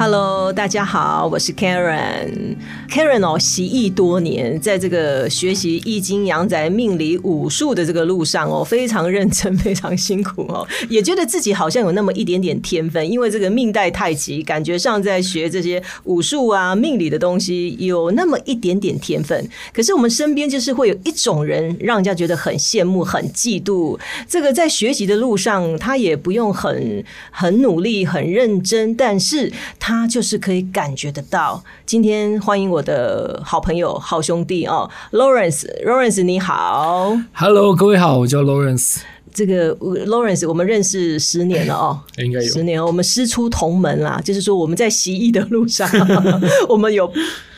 Hello，大家好，我是 Karen。Karen 哦，习艺多年，在这个学习易经、阳宅、命理、武术的这个路上哦，非常认真，非常辛苦哦，也觉得自己好像有那么一点点天分，因为这个命带太极，感觉上在学这些武术啊、命理的东西，有那么一点点天分。可是我们身边就是会有一种人，让人家觉得很羡慕、很嫉妒。这个在学习的路上，他也不用很很努力、很认真，但是他他就是可以感觉得到。今天欢迎我的好朋友、好兄弟哦，Lawrence，Lawrence 你好。Hello，各位好，我叫 Lawrence，这个呃 Lawrence，我们认识十年了哦。应该有十年，我们师出同门啦，就是说我们在习艺的路上，我们有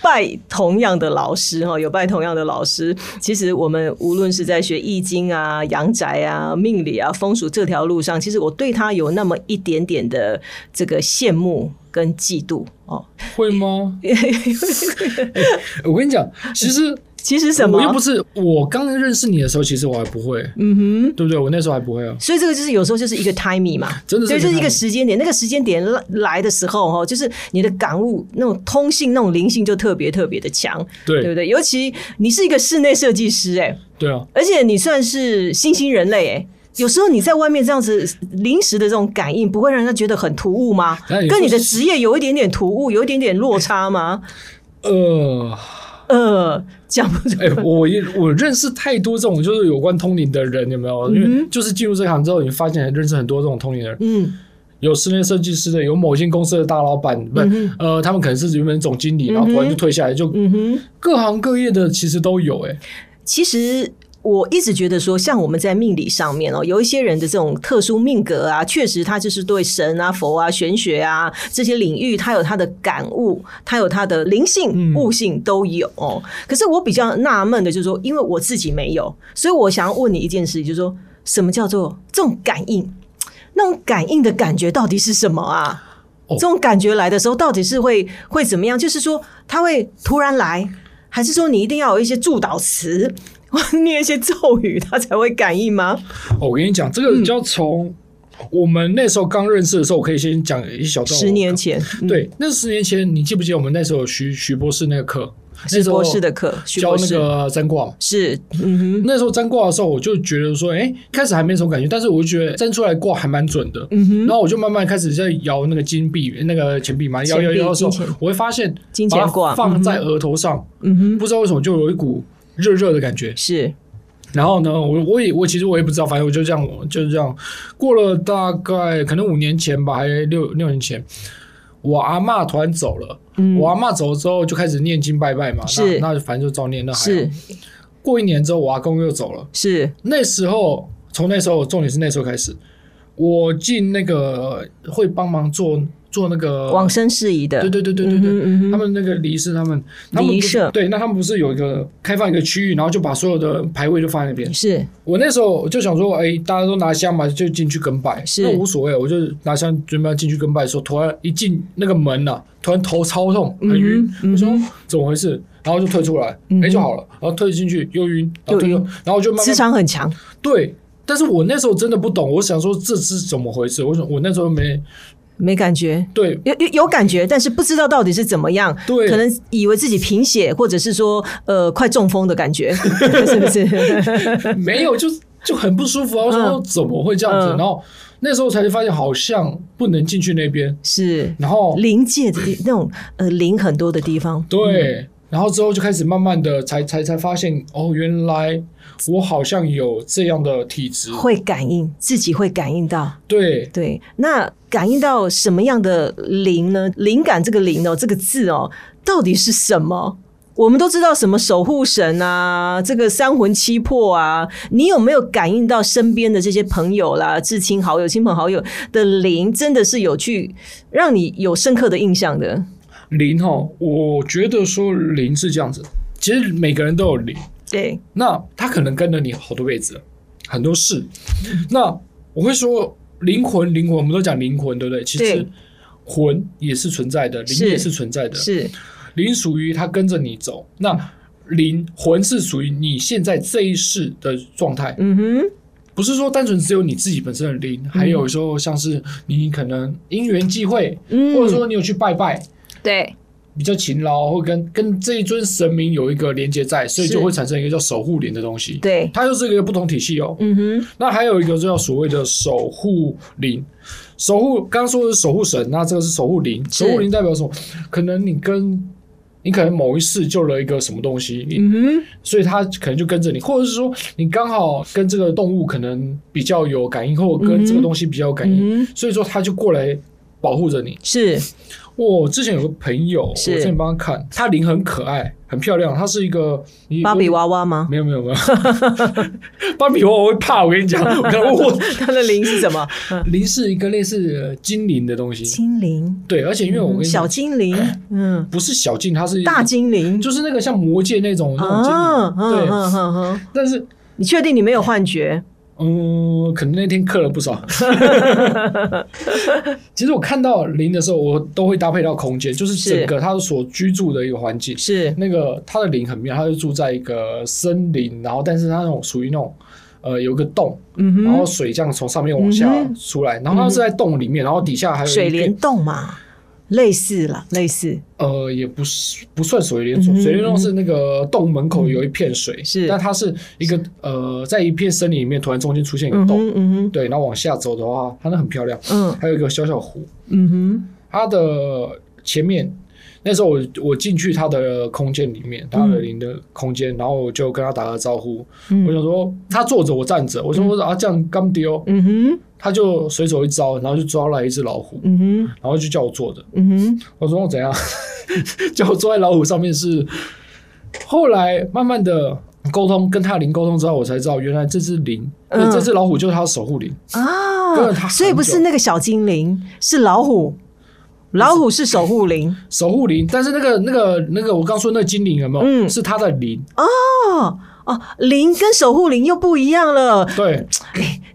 拜同样的老师哈，有拜同样的老师。其实我们无论是在学易经啊、阳宅啊、命理啊、风俗这条路上，其实我对他有那么一点点的这个羡慕跟嫉妒哦。会吗？我跟你讲，其实其实什么？我又不是我刚认识你的时候，其实我还不会，嗯哼，对不对？我那时候还不会啊。所以这个就是有时候就是一个 timing 嘛，真的是对，就是一个时间点。那个时间点来来的时候，哈，就是你的感悟那种通性、那种灵性就特别特别的强，对对不对？尤其你是一个室内设计师，哎，对啊，而且你算是新兴人类，哎。有时候你在外面这样子临时的这种感应，不会让人家觉得很突兀吗跟你的职业有一点点突兀，有一点点落差吗？呃，呃，讲不出哎、我也我认识太多这种就是有关通灵的人，有没有？因为就是进入这行之后，你发现认识很多这种通灵的人，嗯，有室内设计师的，有某些公司的大老板，不、呃，他们可能是原本总经理，然后突然就退下来，就嗯。各行各业的其实都有、哎，其实我一直觉得说，像我们在命理上面哦，有一些人的这种特殊命格啊，确实他就是对神啊、佛啊、玄学啊这些领域，他有他的感悟，他有他的灵性、悟性都有哦。可是我比较纳闷的就是说，因为我自己没有，所以我想要问你一件事，就是说什么叫做这种感应？那种感应的感觉到底是什么啊？哦这种感觉来的时候，到底是会会怎么样？就是说，它会突然来，还是说你一定要有一些助导词，或 念一些咒语，它才会感应吗？哦我跟你讲，这个就要从我们那时候刚认识的时候，我可以先讲一小段。十年，前，嗯，对，那十年前，你记不记得我们那时候有徐徐博士那个课？那是时候博士的课，徐教那个占卦嘛。是，嗯哼，那时候占卦的时候，我就觉得说，哎、开始还没什么感觉，但是我就觉得占出来卦还蛮准的。嗯哼，然后我就慢慢开始在摇那个金币、那个钱币嘛，摇摇摇的时候，我会发现金钱卦放在额头上，嗯哼，不知道为什么就有一股热热的感觉。是，然后呢，我我也我其实我也不知道，反正我就这样，就是这样过了大概可能五年前吧，还六六年前，我阿嬷突然走了。嗯我阿嬷走了之后就开始念经拜拜嘛，是那那反正就照念。那还是，过一年之后，我阿公又走了。是，那时候从那时候，重点是那时候开始，我进那个会帮忙做做那个往生事宜的，对对对对对对，嗯嗯他们那个离世，他们他离社对，那他们不是有一个开放一个区域，然后就把所有的牌位就放在那边。是，我那时候就想说，哎，大家都拿香嘛，就进去跟拜，是。那无所谓，我就拿香准备要进去跟拜的时候，突然一进那个门呐、突然头超痛，很晕，我说怎么回事？然后就退出来，哎、就好了，然后退进去又晕，然后退出，然后就慢磁场很强，对。但是我那时候真的不懂，我想说这是怎么回事？我想我那时候没没感觉。对。有有有感觉，但是不知道到底是怎么样，对。可能以为自己贫血，或者是说呃快中风的感觉，是不是？没有，就就很不舒服啊！我想说怎么会这样子？嗯。然后那时候才发现好像不能进去那边，是。然后临界的那种呃灵很多的地方，对，然后之后就开始慢慢的才才才发现哦，原来我好像有这样的体质。会感应，自己会感应到。对，对，那感应到什么样的灵呢？灵感这个灵哦，这个字哦，到底是什么？我们都知道什么守护神啊，这个三魂七魄啊，你有没有感应到身边的这些朋友啦、至亲好友、亲朋好友的灵，真的是有去让你有深刻的印象的？灵哈，我觉得说灵是这样子，其实每个人都有灵，对，那他可能跟了你好多辈子了，很多事。那我会说，灵魂，灵魂，我们都讲灵魂，对不对？其实魂也是存在的，灵也是存在的。是灵属于它跟着你走，那灵魂是属于你现在这一世的状态，嗯哼，不是说单纯只有你自己本身的灵，还有时候像是你可能因缘际会，嗯或者说你有去拜拜。对，比较勤劳，会跟跟这一尊神明有一个连接在，所以就会产生一个叫守护灵的东西。对，它就是一个不同体系哦。嗯哼，那还有一个叫所谓的守护灵，守护刚刚说的是守护神，那这个是守护灵。守护灵代表什么？可能你跟你可能某一世救了一个什么东西，你嗯哼，所以它可能就跟着你，或者是说你刚好跟这个动物可能比较有感应，或者跟这个东西比较有感应，所以说它就过来保护着你。是我之前有个朋友，我是之前帮他看，他灵很可爱，很漂亮，他是一个芭比娃娃吗？没有没有没有，芭比娃娃我会怕，我跟你讲，我我它 的灵是什么？灵是一个类似呃精灵的东西，精灵，对，而且因为我跟你小，精灵，嗯，不是小精，它是大，精灵，就是那个像魔界那种那种精啊，灵，对，但是。你确定你没有幻觉？嗯，可能那天刻了不少。其实我看到灵的时候，我都会搭配到空间，就是整个他所居住的一个环境。是。那个他的灵很妙，他就住在一个森林，然后但是他那种属于那种呃有一个洞，然后水这样从上面往下出来，然后他是在洞里面，然后底下还有水帘洞嘛，类似了，类似，呃也不是不算水帘洞，嗯水帘洞是那个洞门口有一片水，是。但它是一个呃在一片森林里面突然中间出现一个嗯洞，哼，嗯哼，对，然后往下走的话，它那很漂亮，嗯。还有一个小小湖，嗯哼，它的前面。那时候我我进去它的空间里面，它的林的空间，然后我就跟他打个招呼，嗯。我想说他坐着我站着，我说我啊这样刚丢，嗯哼，他就随手一招，然后就抓来一只老虎，嗯哼，然后就叫我坐着，嗯哼，我说我怎样，叫我坐在老虎上面是，后来慢慢的沟通跟他灵沟通之后，我才知道原来这只灵，嗯。这只老虎就是他的守护灵，啊，所以不是那个小精灵，是老虎，老虎是守护灵。守护灵，但是那个那个那个我刚说那个精灵有没有？嗯。是他的灵，哦哦，灵跟守护灵又不一样了。对，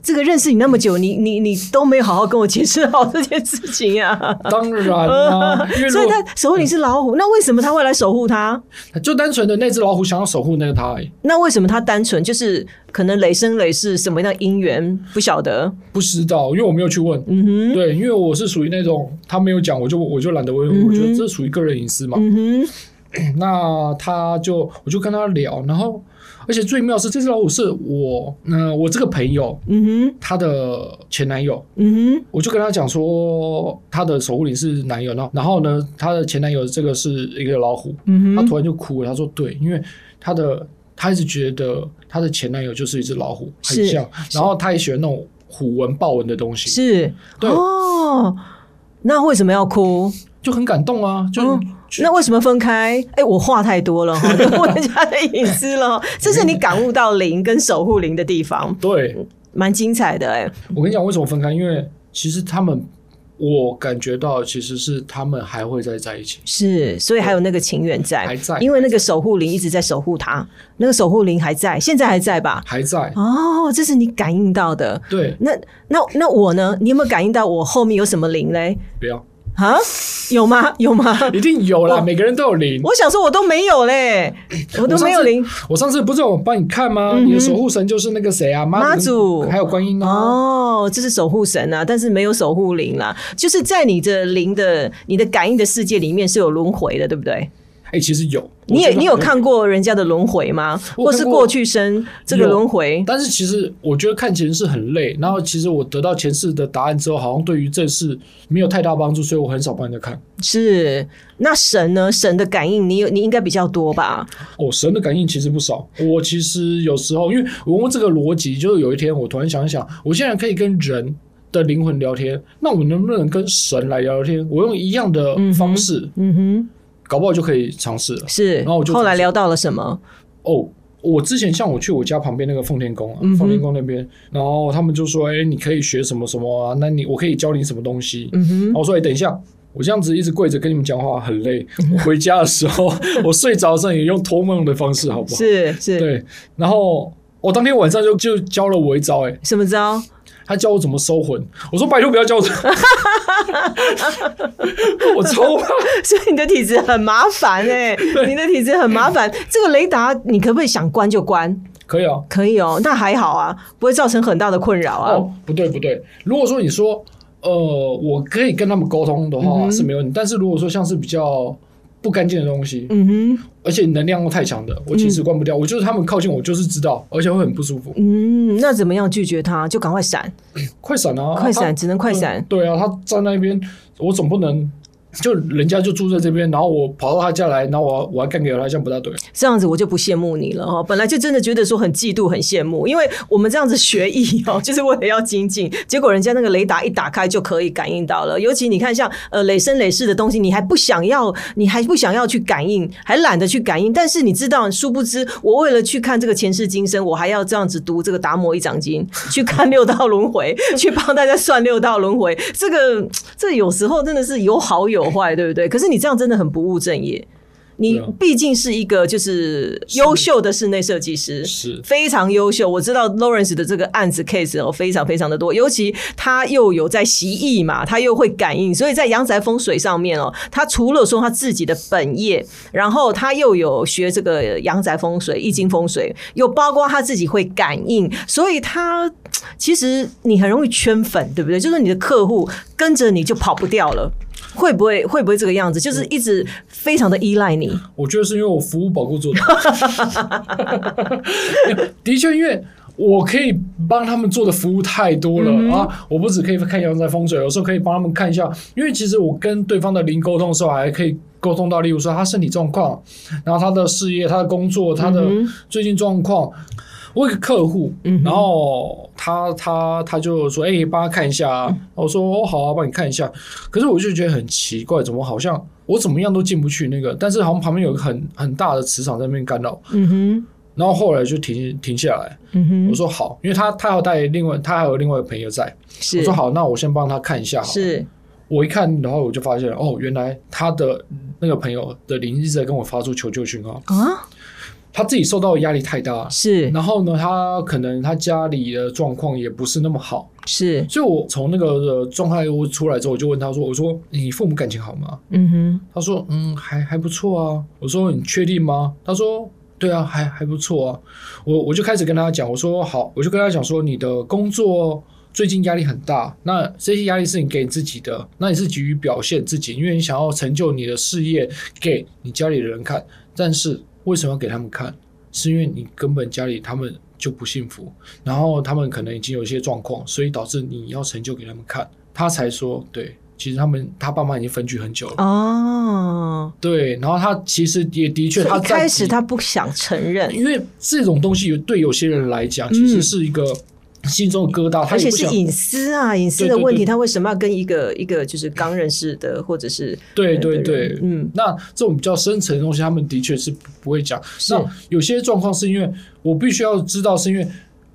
这个认识你那么久，你你你都没有好好跟我解释好这件事情啊。当然 啦、所以他守护你是老虎，那为什么他会来守护他？就单纯的那只老虎想要守护那个他那为什么他单纯就是可能累生累世什么样的因缘不晓得？不知道，因为我没有去问。嗯哼，对，因为我是属于那种他没有讲，我就我就懒得问，我觉得这属于个人隐私嘛。嗯哼，那他就我就跟他聊，然后而且最妙是这只老虎是我，嗯、我这个朋友嗯哼，她的前男友，嗯哼，我就跟他讲说他的守护灵是男友，然后然后呢，他的前男友这个是一个老虎，嗯哼，他突然就哭了，他说对，因为他的他一直觉得他的前男友就是一只老虎，很像，然后他也喜欢那种虎纹豹纹的东西，是对哦。那为什么要哭？就很感动啊，就、嗯那为什么分开？哎、我话太多了 问人家的隐私了。这是你感悟到灵跟守护灵的地方，对。蛮精彩的哎、我跟你讲，为什么分开？因为其实他们，我感觉到其实是他们还会再在一起，是，所以还有那个情缘在，还在因为那个守护灵一直在守护他，那个守护灵还在，现在还在吧？还在。哦，这是你感应到的。对，那那那我呢？你有没有感应到我后面有什么灵嘞？不要，啊，有吗？有吗？一定有啦，每个人都有灵。我想说，我都没有嘞，我都没有灵。我上次不是有帮你看吗？你的守护神就是那个谁啊，嗯妈妈祖还有观音啊。哦，这是守护神啊，但是没有守护灵啦。就是在你的灵的、你的感应的世界里面是有轮回的，对不对？哎，其实有，你也你有看过人家的轮回吗？或是过过去生这个轮回？但是其实我觉得看前世很累，然后其实我得到前世的答案之后，好像对于这世没有太大帮助，所以我很少帮人家看。是那神呢？神的感应你有你应该比较多吧？哦，神的感应其实不少。我其实有时候，因为我问这个逻辑，就是有一天我突然想一想，我现在可以跟人的灵魂聊天，那我能不能跟神来聊聊天？我用一样的方式，嗯哼，搞不好就可以尝试了。是。然后我就后来聊到了什么？哦，我之前像我去我家旁边那个奉天宫啊，嗯奉天宫那边，然后他们就说：“哎、你可以学什么什么啊？那你我可以教你什么东西？”嗯哼然，后我说：“哎、等一下。”我这样子一直跪着跟你们讲话很累，嗯我回家的时候，我睡着的时候也用托梦的方式，好不好？是是，对，然后我当天晚上就就教了我一招、哎，什么招？他教我怎么收魂。我说拜托不要教我，我抽怕。所以你的体质很麻烦哎、你的体质很麻烦。这个雷达你可不可以想关就关？可以哦。可以哦，那还好啊，不会造成很大的困扰啊。哦，不对不对，如果说你说呃，我可以跟他们沟通的话是没问题，但是如果说像是比较不干净的东西，嗯哼，而且能量又太强的，我其实关不掉。我就是他们靠近我，就是知道，而且会很不舒服。嗯，那怎么样拒绝他？就赶快闪，快闪啊！快闪，只能快闪嗯。对啊，他站那边，我总不能就人家就住在这边，然后我跑到他家来，然后我我还干给他，这样不大对。这样子我就不羡慕你了哦，本来就真的觉得说很嫉妒、很羡慕，因为我们这样子学艺哦，就是为了要精进，结果人家那个雷达一打开就可以感应到了。尤其你看像呃累生累世的东西，你还不想要，你还不想要去感应，还懒得去感应。但是你知道，殊不知我为了去看这个前世今生，我还要这样子读这个达摩一掌经，去看六道轮回，去帮大家算六道轮回。这个这有时候真的是有好有坏，对不对？可是你这样真的很不务正业。你毕竟是一个就是优秀的室内设计师，是非常优秀。我知道 Lawrence 的这个案子 case 哦，非常非常的多，尤其他又有在习艺嘛，他又会感应，所以在阳宅风水上面哦，他除了说他自己的本业，然后他又有学这个阳宅风水、易经风水，又包括他自己会感应，所以他其实你很容易圈粉，对不对？就是你的客户跟着你就跑不掉了。会不会会不会这个样子？就是一直非常的依赖你，我觉得是因为我服务保护做的，的确，因为我可以帮他们做的服务太多了、嗯啊！我不只可以看阳宅风水，有时候可以帮他们看一下，因为其实我跟对方的零沟通的时候，还可以沟通到，例如说他身体状况，然后他的事业、他的工作、他的嗯最近状况。我有一个客户，然后他他他就说：“哎、帮他看一下、啊。”我说：“哦，好啊，帮你看一下。”可是我就觉得很奇怪，怎么好像我怎么样都进不去那个，但是好像旁边有一个很很大的磁场在那边干扰。嗯哼，然后后来就停停下来，嗯哼，我说好，因为他他还有带另外他还有另外一个朋友在，是。我说好，那我先帮他看一下好。是，我一看，然后我就发现哦，原来他的那个朋友的灵一直在跟我发出求救讯号，啊，他自己受到的压力太大，是然后呢，他可能他家里的状况也不是那么好，是，所以我从那个呃状态屋出来之后，我就问他说：“我说你父母感情好吗嗯哼，？”他说：“嗯，还还不错啊。”我说：“你确定吗？”他说：“对啊，还还不错啊。”我我就开始跟他讲，我说：“好，我就跟他讲说，你的工作最近压力很大，那这些压力是你给你自己的，那你是急于表现自己，因为你想要成就你的事业给你家里的人看，但是为什么要给他们看？是因为你根本家里他们就不幸福，然后他们可能已经有一些状况，所以导致你要成就给他们看，他才说对。其实他们他爸妈已经分居很久了，哦，对，然后他其实也的确，他一开始他不想承认，因为这种东西有对有些人来讲，其实是一个心中的疙瘩，他而且是隐私啊，隐私的问题，他为什么要跟一个一个就是刚认识的，或者是对对对，嗯，那这种比较深层的东西，他们的确是不会讲。那有些状况是因为我必须要知道，是因为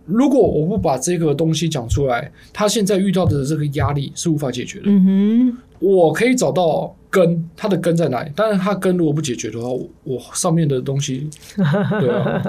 如果我不把这个东西讲出来，他现在遇到的这个压力是无法解决的。嗯哼，我可以找到根，它的根在哪里？但是它根如果不解决的话，我上面的东西，对啊，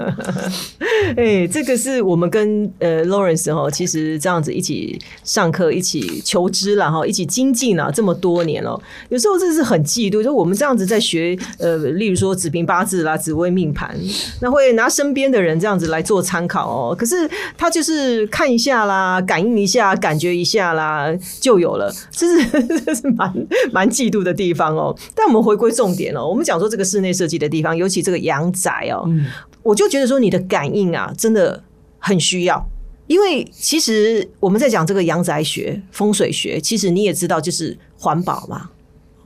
哎，这个是我们跟呃 Lawrence 哈，其实这样子一起上课，一起求知了哈，一起精进了这么多年了。有时候这是很嫉妒，就我们这样子在学呃，例如说子平八字啦、紫微命盘，那会拿身边的人这样子来做参考哦。可是他就是看一下啦，感应一下，感觉一下啦，就有了，这是 这是蛮蛮嫉妒的地方哦。但我们回归重点哦，我们讲说这个室内设计的地方，尤其这个阳宅哦，嗯，我就觉得说你的感应啊，真的很需要。因为其实我们在讲这个阳宅学、风水学，其实你也知道，就是环保嘛，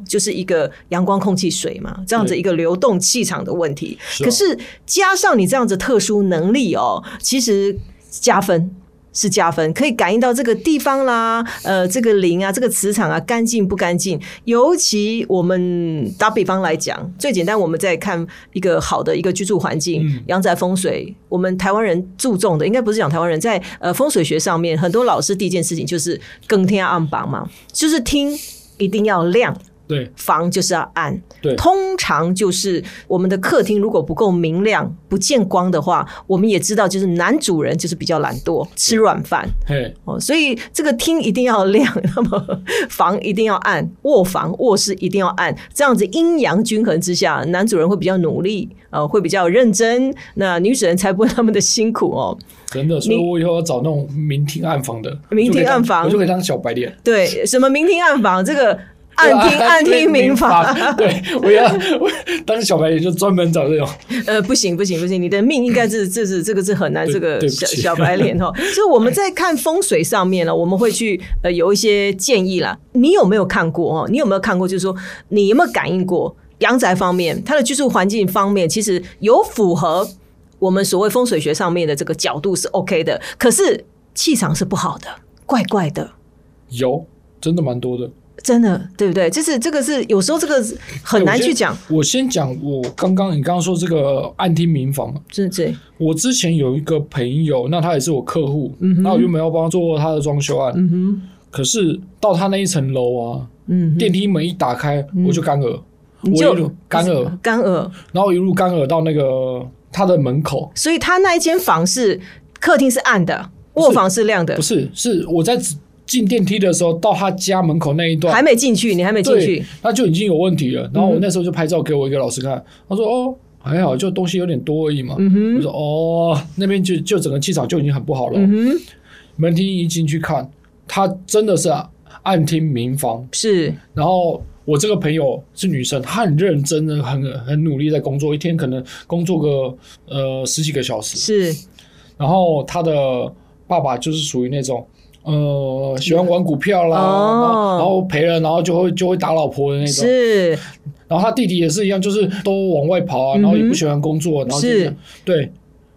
就是一个阳光、空气、水嘛，这样子一个流动气场的问题。可是加上你这样子特殊能力哦，其实加分。是加分，可以感应到这个地方啦，呃，这个灵啊，这个磁场啊，干净不干净？尤其我们打比方来讲，最简单，我们在看一个好的一个居住环境嗯，阳宅风水，我们台湾人注重的，应该不是讲台湾人，在呃风水学上面，很多老师第一件事情就是更天暗榜嘛，就是听一定要亮。对房就是要暗。对通常就是我们的客厅如果不够明亮、不见光的话，我们也知道，就是男主人就是比较懒惰，吃软饭嘿，哦，所以这个厅一定要亮，那么房一定要暗，卧房、卧室一定要暗，这样子阴阳均衡之下，男主人会比较努力，呃，会比较认真，那女主人才不会那么的辛苦哦。真的，所以我以后要找那种明厅暗房的，明厅暗房我就可以当小白脸。对，什么明厅暗房，这个暗听暗听民法。对，我要我当小白脸就专门找这种。呃，不行不行不行，你的命应该是 这是这个是很难，这个对小小白脸哦。所以我们在看风水上面呢，我们会去呃有一些建议啦。你有没有看过哦？你有没有看过？就是说你有没有感应过阳宅方面，它的居住环境方面，其实有符合我们所谓风水学上面的这个角度是 OK 的，可是气场是不好的，怪怪的。有，真的蛮多的。真的，对不对？就是这个是有时候这个很难去讲，我先讲，我刚刚你刚刚说这个暗厅民房，是这我之前有一个朋友，那他也是我客户，那我原本要帮他做他的装修案，嗯哼，可是到他那一层楼啊，嗯哼，电梯门一打开，我就干呕，我就我一路干呕，干呕，然后一路干呕到那个他的门口，所以他那一间房是客厅是暗的，卧房是亮的。不，是，是我在进电梯的时候到他家门口那一段还，没进去，你还没进去，，那就已经有问题了。然后我那时候就拍照给我一个老师看，他说哦。还好，就东西有点多而已嘛。嗯我说哦，那边就就整个气场就已经很不好了。嗯，门厅一进去看，他真的是暗厅民房。是然后我这个朋友是女生，她很认真的、很很努力在工作，一天可能工作个呃十几个小时。是，然后她的爸爸就是属于那种呃喜欢玩股票啦，哦。然后然后赔了，然后就会就会打老婆的那种。是。然后他弟弟也是一样，就是都往外跑啊，嗯然后也不喜欢工作，然后就是。对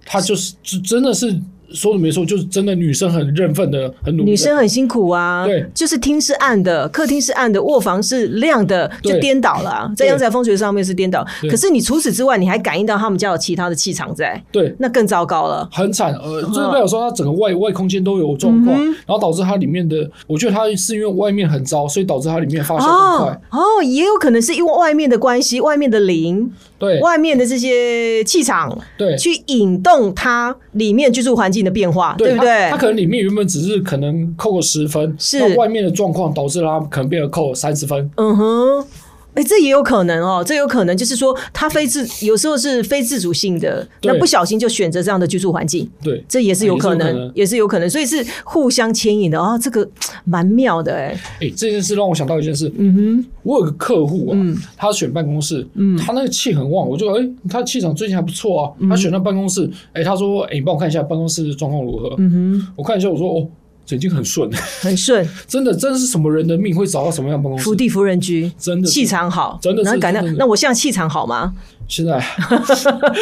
他就是就真的是说的没错，就是真的女生很认份的，很努力。女生很辛苦啊，对就是厅是暗的，客厅是暗的，卧房是亮的，就对颠倒了啊，在对阳宅风水上面是颠倒。可是你除此之外，你还感应到他们家有其他的气场在，对那更糟糕了。很惨，呃，就是代表说它整个外外空间都有状况，嗯然后导致它里面的，我觉得它是因为外面很糟，所以导致它里面发酵更快。哦哦，也有可能是因为外面的关系，外面的灵，对外面的这些气场，对去引动它里面居住环境的变化，对不它对它？可能里面原本只是可能扣个十分，是那外面的状况导致它可能变得扣三十分。嗯哼。哎，这也有可能哦，这有可能就是说，他非自有时候是非自主性的，那不小心就选择这样的居住环境，对，这也是有可也是可能。能，也是有可能，所以是互相牵引的哦，这个蛮妙的哎，哎，这件事让我想到一件事，嗯哼。我有个客户啊，嗯。他选办公室，嗯。他那个气很旺，我就哎、他气场最近还不错啊。他选那办公室，哎、他说哎、你帮我看一下办公室状况如何？嗯哼，我看一下，我说哦，这已经很顺，很顺，真的，真的是什么人的命会找到什么样的办公室？福地福人居，真的气场好，真的是然后感到那我现在气场好吗？现在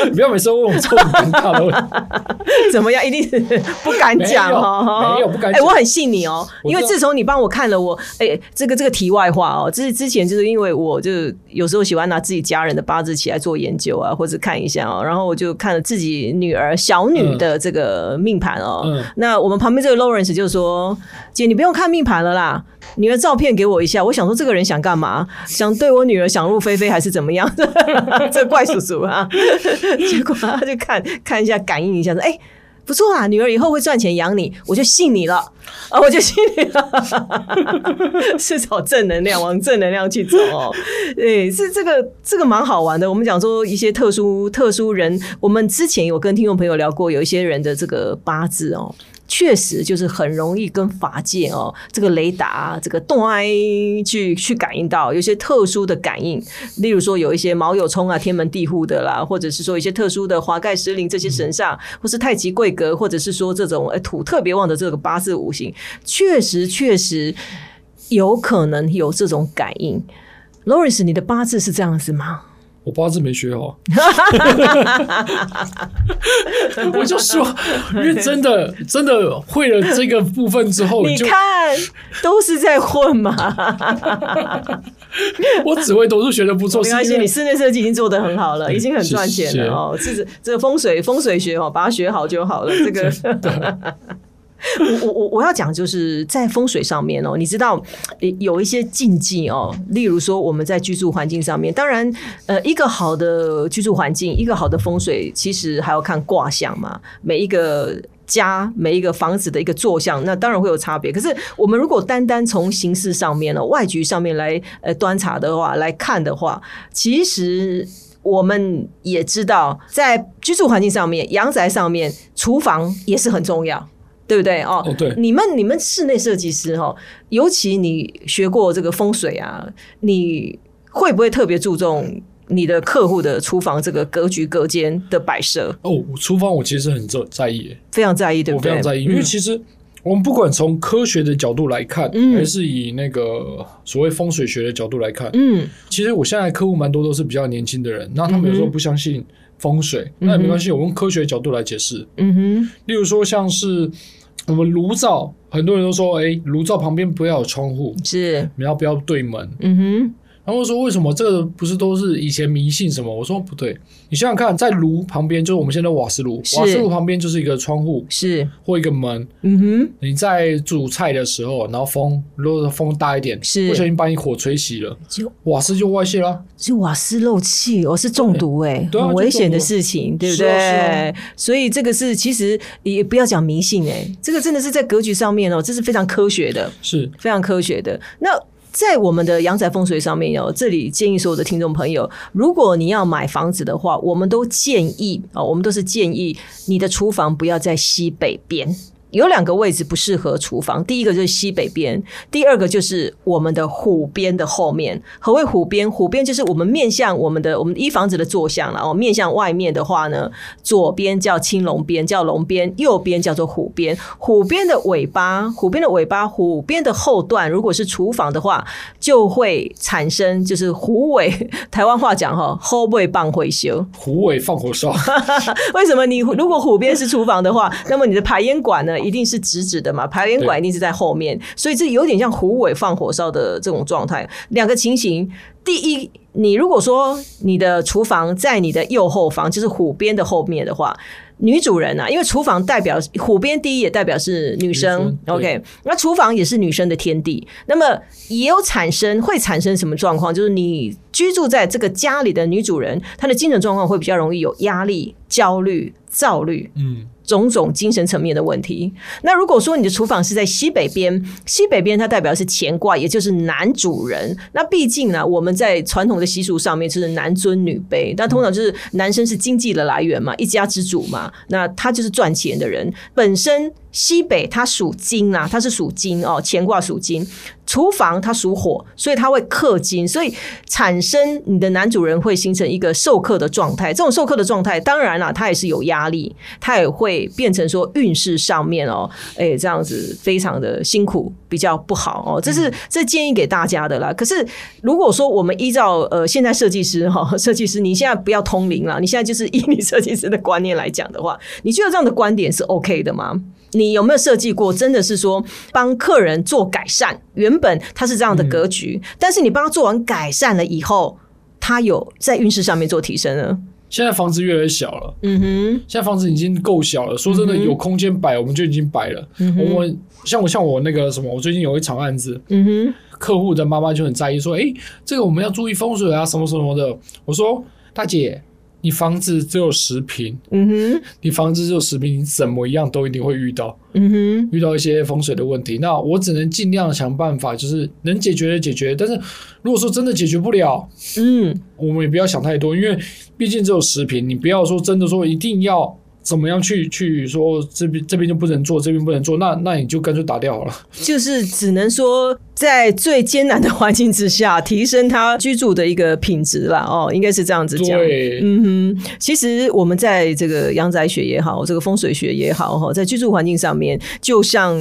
你 不要每次问我这种尴尬的问题，怎么样？一定是 不敢讲哦，没有不敢哎、讲我很信你哦，因为自从你帮我看了我，哎、这个这个题外话哦，之之前就是因为我就有时候喜欢拿自己家人的八字起来做研究啊，或者看一下哦，然后我就看了自己女儿小女的这个命盘哦。嗯那我们旁边这个 Lawrence 就说：“姐，你不用看命盘了啦，女儿照片给我一下。”我想说这个人想干嘛？想对我女儿想入非非还是怎么样？这怪叔叔啊！结果他就看看一下，感应一下说：“哎、不错啊，女儿以后会赚钱养你，我就信你了啊，我就信你了，是找正能量，往正能量去走哦。对，是这个这个蛮好玩的。我们讲说一些特殊特殊人，我们之前有跟听众朋友聊过，有一些人的这个八字哦。确实就是很容易跟法界哦，这个雷达、这个动哀去去感应到有些特殊的感应，例如说有一些卯酉冲啊、天门地户的啦，或者是说一些特殊的华盖石灵这些神煞，或是太极贵格，或者是说这种呃土特别旺的这个八字五行，确实确实有可能有这种感应。Lawrence，你的八字是这样子吗？我八字没学好，我就说，因为真的真的会了这个部分之后，你看，都是在混嘛。我只会读书学的不错，没关系，你室内设计已经做得很好了，已经很赚钱了哦。这是这个风水风水学哦，把它学好就好了。这个我我我我要讲就是在风水上面哦，你知道有一些禁忌哦，例如说我们在居住环境上面，当然呃一个好的居住环境，一个好的风水，其实还要看卦象嘛，每一个。家每一个房子的一个坐向，那当然会有差别。可是我们如果单单从形式上面呢，外局上面来呃端查的话，来看的话，其实我们也知道，在居住环境上面，阳宅上面，厨房也是很重要，对不对？哦，哦对你们你们室内设计师哈，尤其你学过这个风水啊，你会不会特别注重你的客户的厨房这个格局隔间的摆设？哦，厨房我其实很在在意，非常在意，对我不对？非常在意，因为嗯其实我们不管从科学的角度来看，嗯还是以那个所谓风水学的角度来看，嗯其实我现在客户蛮多都是比较年轻的人，那他们有时候不相信风水，嗯那也没关系，我用科学的角度来解释。嗯哼，例如说，像是我们炉灶，很多人都说，哎，炉灶旁边不要有窗户，是，你要不要对门？嗯哼，然后说为什么这个不是都是以前迷信什么？我说不对，你想想看，在炉旁边就是我们现在瓦斯炉，瓦斯炉旁边就是一个窗户是，或一个门。嗯哼，你在煮菜的时候，然后风如果风大一点，是不小心把你火吹熄了，就瓦斯就外泄了。就瓦斯漏气，哦，是中毒哎、很危险的事情，对不是对？所以这个是其实也不要讲迷信哎、这个真的是在格局上面哦，这是非常科学的，是非常科学的。那在我们的阳宅风水上面哦，这里建议所有的听众朋友，如果你要买房子的话，我们都建议啊、我们都是建议你的厨房不要在西北边。有两个位置不适合厨房，第一个就是西北边，第二个就是我们的虎边的后面。何谓虎边？虎边就是我们面向我们的我们一房子的坐向了哦。面向外面的话呢，左边叫青龙边，叫龙边；右边叫做虎边。虎边的尾巴，虎边的尾巴，虎边的后段，如果是厨房的话，就会产生就是虎尾。台湾话讲哈，后背棒会修。虎尾放火烧，为什么你如果虎边是厨房的话，那么你的排烟管呢一定是直直的嘛？排烟管一定是在后面，所以这有点像虎尾放火烧的这种状态。两个情形，第一，你如果说你的厨房在你的右后方，就是虎边的后面的话。女主人啊，因为厨房代表虎边第一也代表是女生女生，OK，那厨房也是女生的天地，那么也有产生会产生什么状况？就是你居住在这个家里的女主人，她的精神状况会比较容易有压力、焦虑、躁虑。嗯，种种精神层面的问题。那如果说你的厨房是在西北边，西北边它代表是乾卦，也就是男主人。那毕竟呢，我们在传统的习俗上面就是男尊女卑，但通常就是男生是经济的来源嘛，一家之主嘛，那他就是赚钱的人。本身西北它属金啊，它是属金哦，乾卦属金。厨房它属火，所以它会克金，所以产生你的男主人会形成一个受克的状态。这种受克的状态，当然啦，它也是有压力，它也会变成说运势上面哦，哎，这样子非常的辛苦，比较不好哦。这是这建议给大家的啦。可是如果说我们依照呃现在设计师哈，设计师你现在不要通灵了，你现在就是以你设计师的观念来讲的话，你觉得这样的观点是 OK 的吗？你有没有设计过？真的是说帮客人做改善？原本他是这样的格局，但是你帮他做完改善了以后，他有在运势上面做提升呢？现在房子越来越小了，嗯哼，现在房子已经够小了。说真的，有空间摆，我们就已经摆了。嗯我们像我像我那个什么，我最近有一场案子，嗯哼，客户的妈妈就很在意，说：“诶，这个我们要注意风水啊，什么什么的。”我说：“大姐，你房子只有十平，嗯哼，你房子只有十平，你怎么样都一定会遇到嗯哼，遇到一些风水的问题。那我只能尽量想办法，就是能解决的解决。但是如果说真的解决不了，嗯，我们也不要想太多，因为毕竟只有十平，你不要说真的说一定要怎么样去去说这边这边就不能做，这边不能做，那那你就干脆打掉好了。就是只能说在最艰难的环境之下，提升他居住的一个品质啦。哦，应该是这样子讲。对，嗯哼，其实我们在这个阳宅学也好，这个风水学也好，哈，在居住环境上面，就像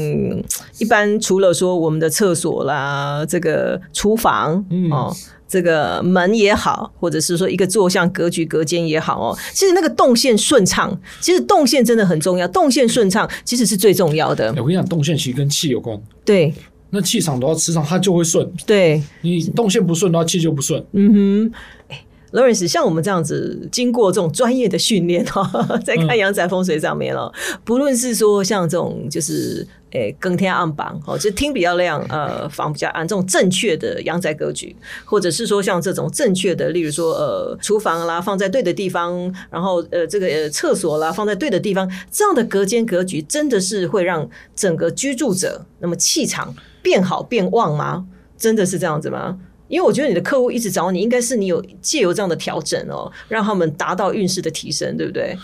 一般除了说我们的厕所啦，这个厨房，嗯哦。这个门也好，或者是说一个坐向格局隔间也好哦，其实那个动线顺畅，其实动线真的很重要，动线顺畅其实是最重要的。我跟你讲，动线其实跟气有关，对那气场都要磁场，它就会顺。对，你动线不顺的话，气就不顺。嗯哼，哎 Lawrence，像我们这样子经过这种专业的训练哦，在看阳宅风水上面哦，不论是说像这种就是诶更天暗榜哦，就厅比较亮，呃房比较暗这种正确的阳宅格局，或者是说像这种正确的，例如说呃厨房啦放在对的地方，然后呃这个呃厕所啦放在对的地方，这样的隔间格局真的是会让整个居住者那么气场变好变旺吗？真的是这样子吗？因为我觉得你的客户一直找你，应该是你有借由这样的调整哦，让他们达到运势的提升，对不对？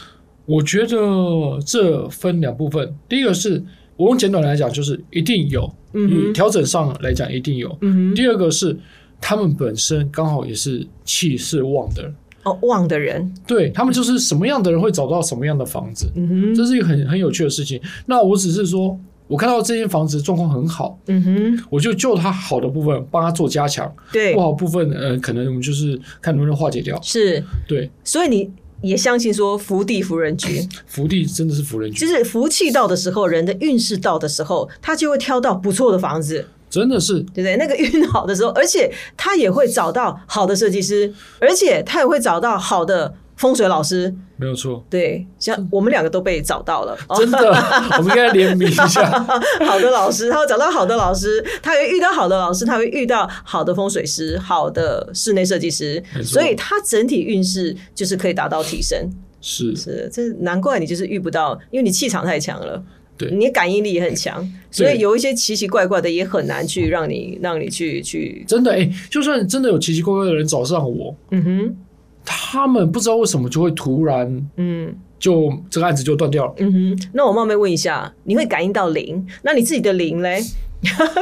我觉得这分两部分，第一个是我用简短来讲，就是一定有，嗯，调整上来讲一定有，嗯第二个是他们本身刚好也是气势旺的人，哦，旺的人，对他们就是什么样的人会找到什么样的房子，嗯哼，这是一个很很有趣的事情。那我只是说。我看到这间房子状况很好，嗯哼，我就就它好的部分帮它做加强，对，不好部分，呃，可能我们就是看能不能化解掉。是，对，所以你也相信说福地福人居，福地真的是福人居，就是福气到的时候，人的运势到的时候，他就会挑到不错的房子，真的是，对不对？那个运好的时候，而且他也会找到好的设计师，而且他也会找到好的。风水老师。没有错，对，像我们两个都被找到了，真的，我们应该联名一下。好的老师，他会找到好的老师，他会遇到好的老师，他会遇到好的风水师、好的室内设计师，所以他整体运势就是可以达到提升。是。是，这难怪你就是遇不到，因为你气场太强了，对，你感应力也很强，所以有一些奇奇怪怪的也很难去让你让你去去。真的哎，就算真的有奇奇怪怪的人找上我，嗯哼。他们不知道为什么就会突然，嗯，就这个案子就断掉了。嗯哼，那我冒昧问一下，你会感应到灵？那你自己的灵嘞？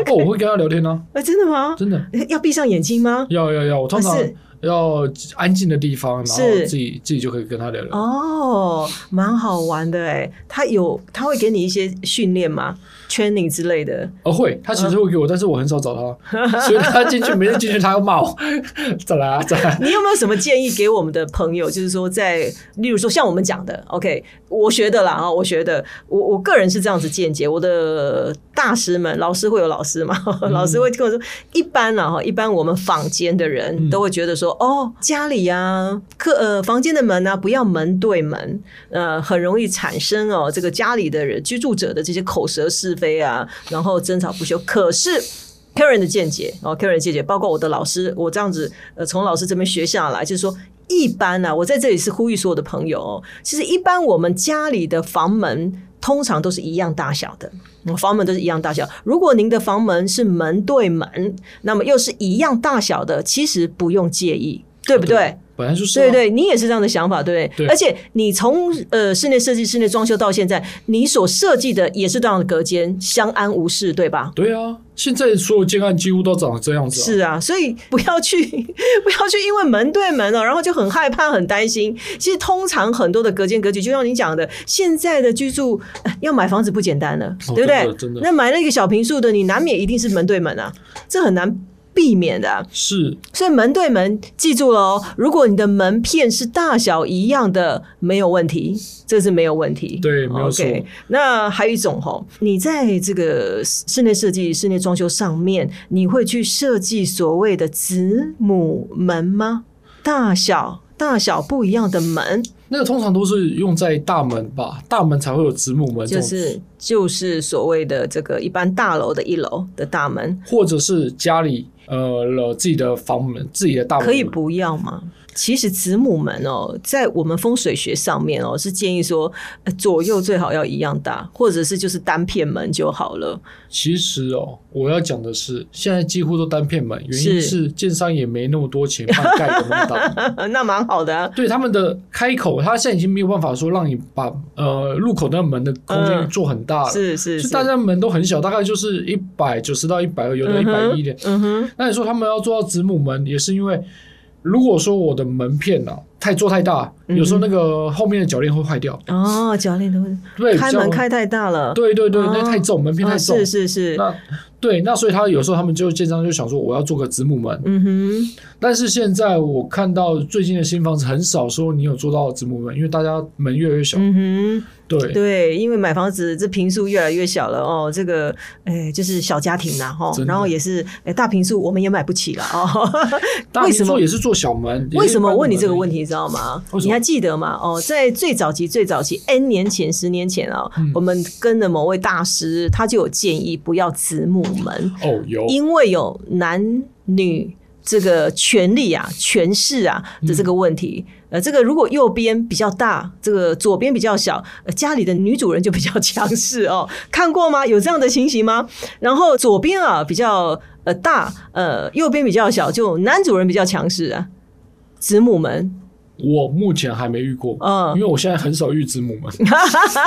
哦，我会跟他聊天呢。啊，真的吗？真的？要闭上眼睛吗？要要要，我通常要安静的地方，然后自己自己就可以跟他聊聊。哦，蛮好玩的哎，他有他会给你一些训练吗？training 之类的，哦会，他其实会给我，但是我很少找他，所以他进去，每次进去他要骂我，再来啊，再来。你有没有什么建议给我们的朋友？就是说，在例如说像我们讲的，OK，我学的啦啊，我学的，我我个人是这样子见解。我的大师们，老师会有老师嘛？老师会跟我说，一般啦哈，一般我们坊间的人都会觉得说，哦，家里呀，客呃房间的门呢，不要门对门，呃，很容易产生哦，这个家里的人居住者的这些口舌是。非啊，然后争吵不休。可是 Karen 的见解哦，Karen 的见解，包括我的老师，我这样子呃，从老师这边学下来，就是说，一般呢，我在这里是呼吁所有的朋友哦，其实一般我们家里的房门通常都是一样大小的，房门都是一样大小。如果您的房门是门对门，那么又是一样大小的，其实不用介意，对不对？本来就是，对对，你也是这样的想法，对不对？而且你从呃室内设计、室内装修到现在，你所设计的也是这样的隔间，相安无事，对吧？对啊，现在所有建案几乎都长这样子。是啊，所以不要去，不要去，因为门对门了，然后就很害怕、很担心。其实通常很多的隔间格局，就像你讲的，现在的居住要买房子不简单了，对不对？真的，那买了一个小平数的，你难免一定是门对门啊，这很难。避免的是，所以门对门，记住了哦。如果你的门片是大小一样的，没有问题，这是没有问题。对，没有错。那还有一种哈，你在这个室内设计、室内装修上面，你会去设计所谓的子母门吗？大小大小不一样的门，那个通常都是用在大门吧？大门才会有子母门，就是就是所谓的这个一般大楼的一楼的大门，或者是家里。呃，了自己的房门，自己的大门可以不要吗？其实子母门哦，在我们风水学上面哦，是建议说左右最好要一样大，或者是就是单片门就好了。其实哦，我要讲的是，现在几乎都单片门，原因是建商也没那么多钱帮盖那么大。那蛮好的。对他们的开口，他现在已经没有办法说让你把呃入口那个门的空间做很大了。是是是，大家门都很小，大概就是一百九十到一百二，有的一百一点。嗯哼。那你说他们要做到子母门，也是因为。如果说我的门片呢，太做太大，有时候那个后面的铰链会坏掉。哦，铰链都会对，开门开太大了，对对对，哦那太重，门片太重。是是是，那对，那所以他有时候他们就建商就想说，我要做个子母门。嗯哼，但是现在我看到最近的新房子很少说你有做到子母门，因为大家门越来越小。嗯哼，对对，因为买房子这平数越来越小了哦，这个哎就是小家庭啦哈然后也是哎大平数我们也买不起了哦，大为什么也是做小门？为什么我问你这个问题？知道吗你还记得吗？哦，在最早期、最早期 N 年前、十年前啊，嗯我们跟的某位大师，他就有建议不要子母门，哦，有因为有男女这个权利啊、权势啊的这个问题。呃，这个如果右边比较大，这个左边比较小，呃，家里的女主人就比较强势哦。看过吗？有这样的情形吗？然后左边啊比较呃大，呃，右边比较小，就男主人比较强势啊。子母门，我目前还没遇过，嗯因为我现在很少遇子母们。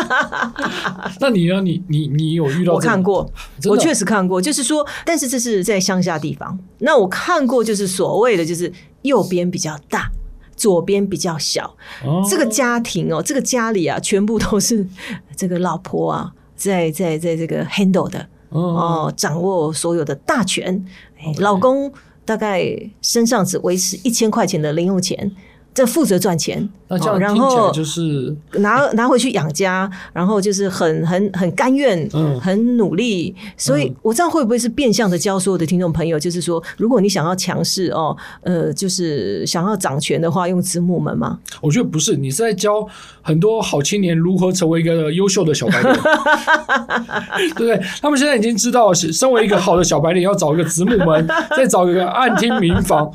那你呢？你你你有遇到？我看，过，我确实看过，就是说，但是这是在乡下地方。那我看过，就是所谓的，就是右边比较大，左边比较小。哦这个家庭哦，这个家里啊，全部都是 这个老婆啊，在在在这个 handle 的哦，哦，掌握所有的大权。老公大概身上只维持一千块钱的零用钱，这负责赚钱。那这样听起来后就是拿拿回去养家，然后就是很很很甘愿，嗯很努力。所以，我这样会不会是变相的教所有的听众朋友，就是说，如果你想要强势哦，呃，就是想要掌权的话，用子母门吗？我觉得不是，你是在教很多好青年如何成为一个优秀的小白脸，对不对？他们现在已经知道，是身为一个好的小白脸，要找一个子母门，再找一个暗厅民房，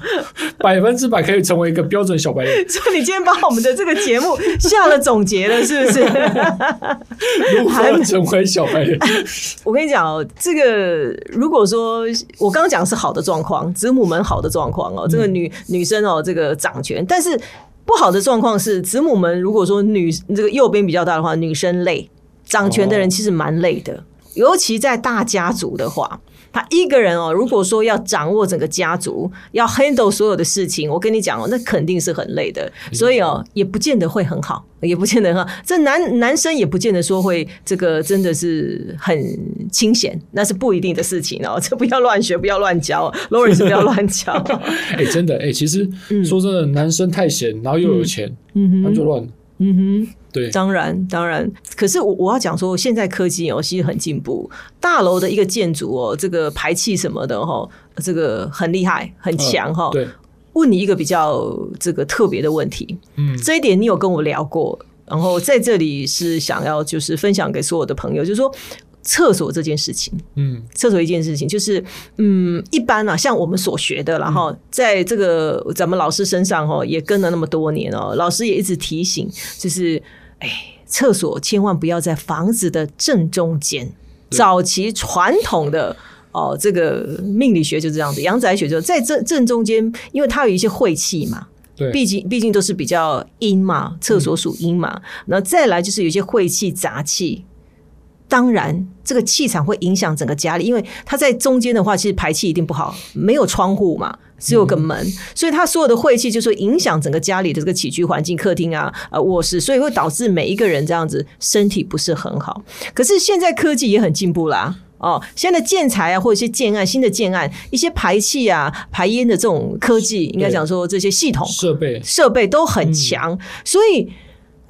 百分之百可以成为一个标准小白脸。所以你今天把我们的这个节目 下了总结了，是不是？如何成为小白脸？我跟你讲哦，这个如果说我刚刚讲的是好的状况，子母们好的状况哦，这个女、女生哦，这个掌权，但是不好的状况是子母们，如果说女这个右边比较大的话，女生累，掌权的人其实蛮累的，尤其在大家族的话。他一个人哦，如果说要掌握整个家族，要 handle 所有的事情，我跟你讲哦，那肯定是很累的。所以哦，也不见得会很好，也不见得很好。这男男生也不见得说会这个真的是很清闲，那是不一定的事情哦。这不要乱学，不要乱教，Lawrence 不要乱教。哎、真的哎、其实说真的，男生太闲，然后又有钱，嗯哼，那就乱了。嗯哼。对，当然，当然，可是我我要讲说，现在科技哦，其实很进步，大楼的一个建筑哦，这个排气什么的哦，这个很厉害，很强哈、嗯对，问你一个比较这个特别的问题，嗯，这一点你有跟我聊过，然后在这里是想要就是分享给所有的朋友，就是说厕所这件事情，嗯，厕所一件事情，就是嗯，一般啊，像我们所学的，然后在这个咱们老师身上哦，也跟了那么多年哦，老师也一直提醒，就是哎，厕所千万不要在房子的正中间。早期传统的哦，这个命理学就这样子，阳宅学就在正正中间，因为它有一些晦气嘛，对，毕竟毕竟都是比较阴嘛，厕所属阴嘛，那、再来就是有一些晦气杂气。当然，这个气场会影响整个家里，因为它在中间的话，其实排气一定不好，没有窗户嘛，只有个门，所以它所有的晦气就是影响整个家里的这个起居环境，客厅啊、呃卧室，所以会导致每一个人这样子身体不是很好。可是现在科技也很进步啦。哦，现在的建材啊，或者一些建案，新的建案，一些排气啊、排烟的这种科技，应该讲说这些系统设备设备都很强，所以。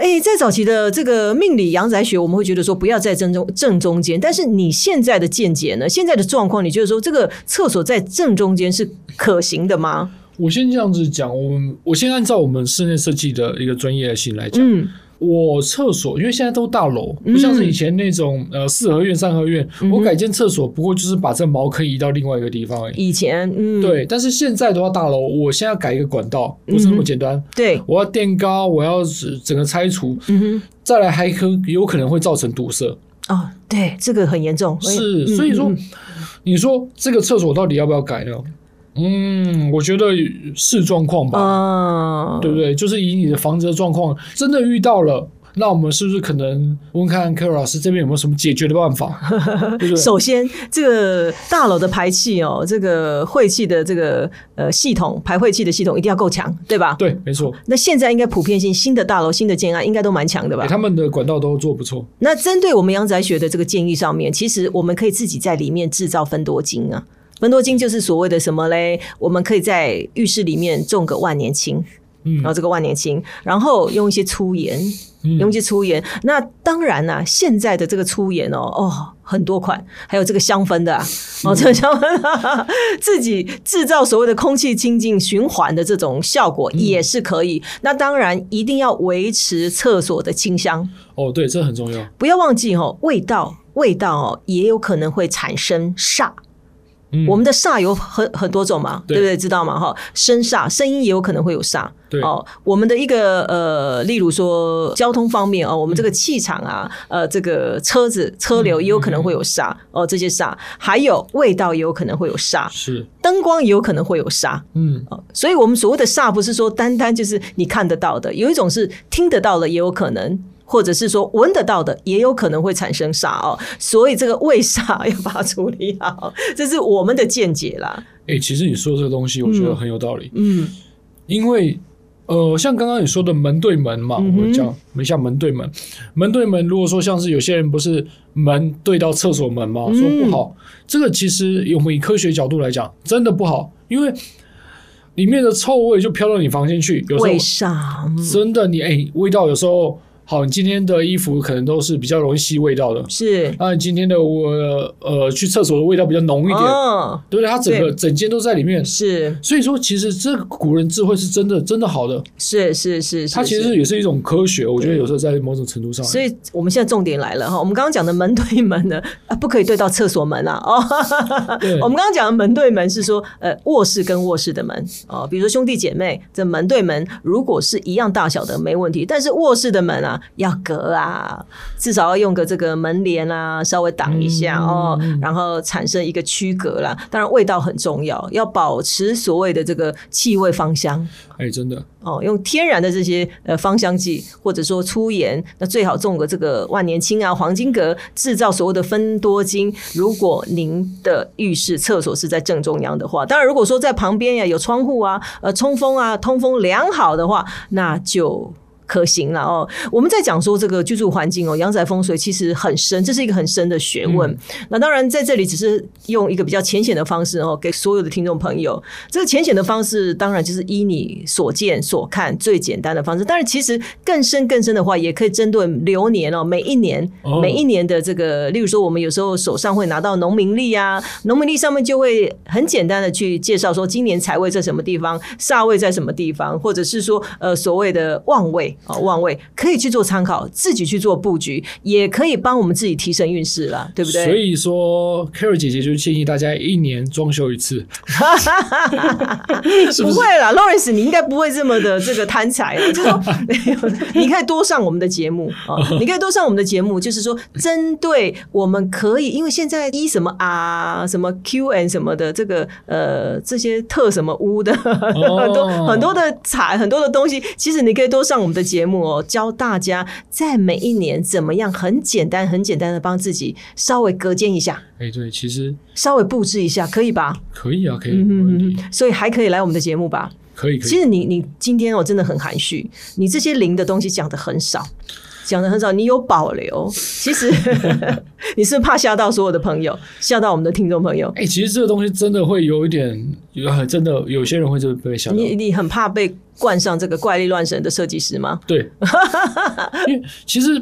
哎，在早期的这个命理阳宅学，我们会觉得说不要在正中正中间。但是你现在的见解呢？现在的状况，你觉得说这个厕所在正中间是可行的吗？我先这样子讲，我们我先按照我们室内设计的一个专业性来讲，嗯我厕所因为现在都大楼，不像是以前那种呃四合院、三合院，嗯我改建厕所不过就是把这茅坑移到另外一个地方而已。以前嗯，对，但是现在的话，大楼我现在改一个管道，不是那么简单。对，我要垫高，我要整个拆除，嗯哼，再来还可有可能会造成堵塞。哦，对，这个很严重，是，嗯所以说嗯，你说这个厕所到底要不要改呢？嗯，我觉得视状况吧。嗯，对不对？就是以你的房子的状况，真的遇到了，那我们是不是可能问看柯老师这边有没有什么解决的办法？对不对？首先，这个大楼的排气哦，这个晦气的这个呃系统，排晦气的系统一定要够强，对吧？对，没错。那现在应该普遍性新的大楼、新的建案应该都蛮强的吧？欸他们的管道都做不错。那针对我们阳宅学的这个建议上面，其实我们可以自己在里面制造分多金啊。分多金就是所谓的什么嘞？我们可以在浴室里面种个万年青，嗯然后这个万年青，然后用一些粗盐，嗯用一些粗盐。那当然啦、现在的这个粗盐哦，哦，很多款，还有这个香氛的、啊，哦，这个香氛、啊、自己制造所谓的空气清净循环的这种效果也是可以。那当然一定要维持厕所的清香。哦，对，这很重要。不要忘记哦，味道味道哦，也有可能会产生煞。嗯我们的煞有很很多种嘛，对对不对？知道吗？哈，声煞，声音也有可能会有煞。对哦，我们的一个呃，例如说交通方面哦，我们这个气场啊，呃，这个车子车流也有可能会有煞哦，这些煞，还有味道也有可能会有煞，是，灯光也有可能会有煞。嗯，哦，所以我们所谓的煞，不是说单单就是你看得到的，有一种是听得到的，也有可能。或者是说闻得到的，也有可能会产生煞哦，所以这个胃煞要把它处理好，这是我们的见解啦。哎、其实你说这个东西，我觉得很有道理，嗯，因为。呃，像刚刚你说的门对门嘛，我讲一下门对门，门对门。如果说像是有些人不是门对到厕所门嘛，嗯。说不好，这个其实我们以科学角度来讲，真的不好，因为里面的臭味就飘到你房间去，有时候胃煞，嗯。真的你哎、味道有时候好，你今天的衣服可能都是比较容易吸味道的，是。那你今天的我呃去厕所的味道比较浓一点，嗯，对不对？它整个整间都在里面，是。所以说其实这个古人智慧是真的真的好的，是是是，是它其实也是一种科学，我觉得有时候在某种程度上，所以我们现在重点来了哈，我们刚刚讲的门对门呢，啊，不可以对到厕所门啊哦。对。我们刚刚讲的门对门是说，呃，卧室跟卧室的门哦，比如说兄弟姐妹这门对门，如果是一样大小的没问题，但是卧室的门啊要隔啊，至少要用个这个门帘啊，稍微挡一下嗯哦，然后产生一个区隔啦。当然味道很重要，要保持所谓的这个气味芳香。哎，真的哦，用天然的这些呃芳香剂，或者说粗盐，那最好种个这个万年青啊、黄金葛，制造所谓的分多精。如果您的浴室、厕所是在正中央的话，当然如果说在旁边呀有窗户啊、呃通风啊、通风良好的话，那就。可行了哦。我们在讲说这个居住环境哦，阳宅风水其实很深，这是一个很深的学问。那当然在这里只是用一个比较浅显的方式哦，给所有的听众朋友。这个浅显的方式，当然就是依你所见所看最简单的方式。但是其实更深更深的话，也可以针对流年哦，每一年、哦每一年的这个，例如说我们有时候手上会拿到农民历啊，农民历上面就会很简单的去介绍说今年财位在什么地方，煞位在什么地方，或者是说呃所谓的旺位啊、旺位可以去做参考，自己去做布局，也可以帮我们自己提升运势了，对不对？所以说，Carrie 姐姐就建议大家一年装修一次，是不是？不会啦，Lawrence，你应该不会这么的这个贪财啊，就是说，你可以多上我们的节目啊，你可以多上我们的节目，就是说，针对我们可以，因为现在一什么啊，什么 Q N 什么的，这个呃这些特什么屋的、很多很多的彩，很多的东西，其实你可以多上我们的节目哦，教大家在每一年怎么样很简单、很简单的帮自己稍微隔间一下，哎，对，其实稍微布置一下，可以吧？可以啊，可以，嗯嗯嗯，所以还可以来我们的节目吧。可以，可以。其实你你今天我真的很含蓄，你这些零的东西讲的很少，讲的很少，你有保留。其实 你是是怕吓到所有的朋友，吓到我们的听众朋友。哎、其实这个东西真的会有一点，有真的有些人会就被吓到。你你很怕被冠上这个怪力乱神的设计师吗？对，因为其实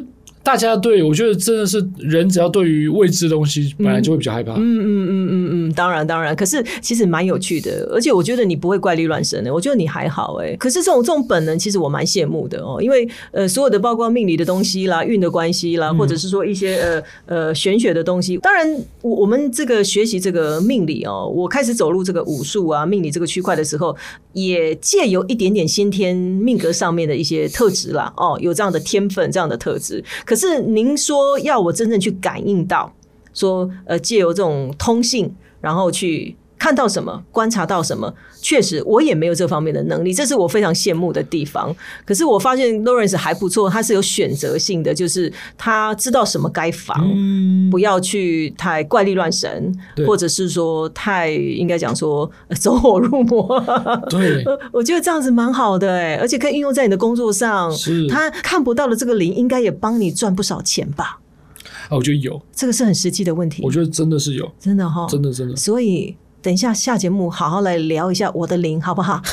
大家对我觉得真的是人，只要对于未知的东西，本来就会比较害怕。嗯嗯嗯嗯嗯，当然当然，可是其实蛮有趣的，而且我觉得你不会怪力乱神的，我觉得你还好哎。可是这种这种本能，其实我蛮羡慕的哦，因为呃，所有的包括命理的东西啦、运的关系啦，或者是说一些呃呃玄学的东西，当然我我们这个学习这个命理哦，我开始走入这个武术啊、命理这个区块的时候，也借由一点点先天命格上面的一些特质啦，哦，有这样的天分、这样的特质。可是您说要我真正去感应到。说呃，借由这种通信，然后去看看到什么，观察到什么，确实我也没有这方面的能力，这是我非常羡慕的地方。可是我发现 Lawrence 还不错，他是有选择性的，就是他知道什么该防，嗯，不要去太怪力乱神，或者是说太应该讲说呃 走火入魔。对，我觉得这样子蛮好的哎、而且可以运用在你的工作上。是他看不到的这个零，应该也帮你赚不少钱吧？啊，我觉得有，这个是很实际的问题我，觉得真的是有，真的哈、真的真的。所以等一下下节目好好来聊一下我的灵，好不好？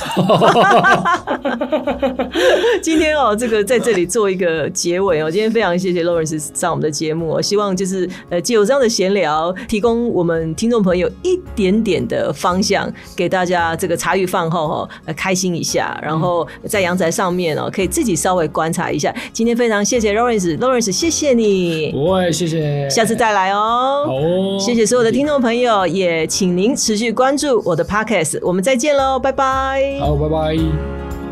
今天哦，这个在这里做一个结尾哦。今天非常谢谢 Lawrence 上我们的节目哦，希望就是呃，借由这样的闲聊，提供我们听众朋友一点点的方向，给大家这个茶余饭后哦，呃，开心一下，然后在阳宅上面哦，可以自己稍微观察一下。今天非常谢谢 Lawrence，Lawrence 谢谢你，不会，谢谢，下次再来哦。好哦，谢谢所有的听众朋友，也请您持续关注我的 podcast，我们再见喽，拜拜。好，拜拜。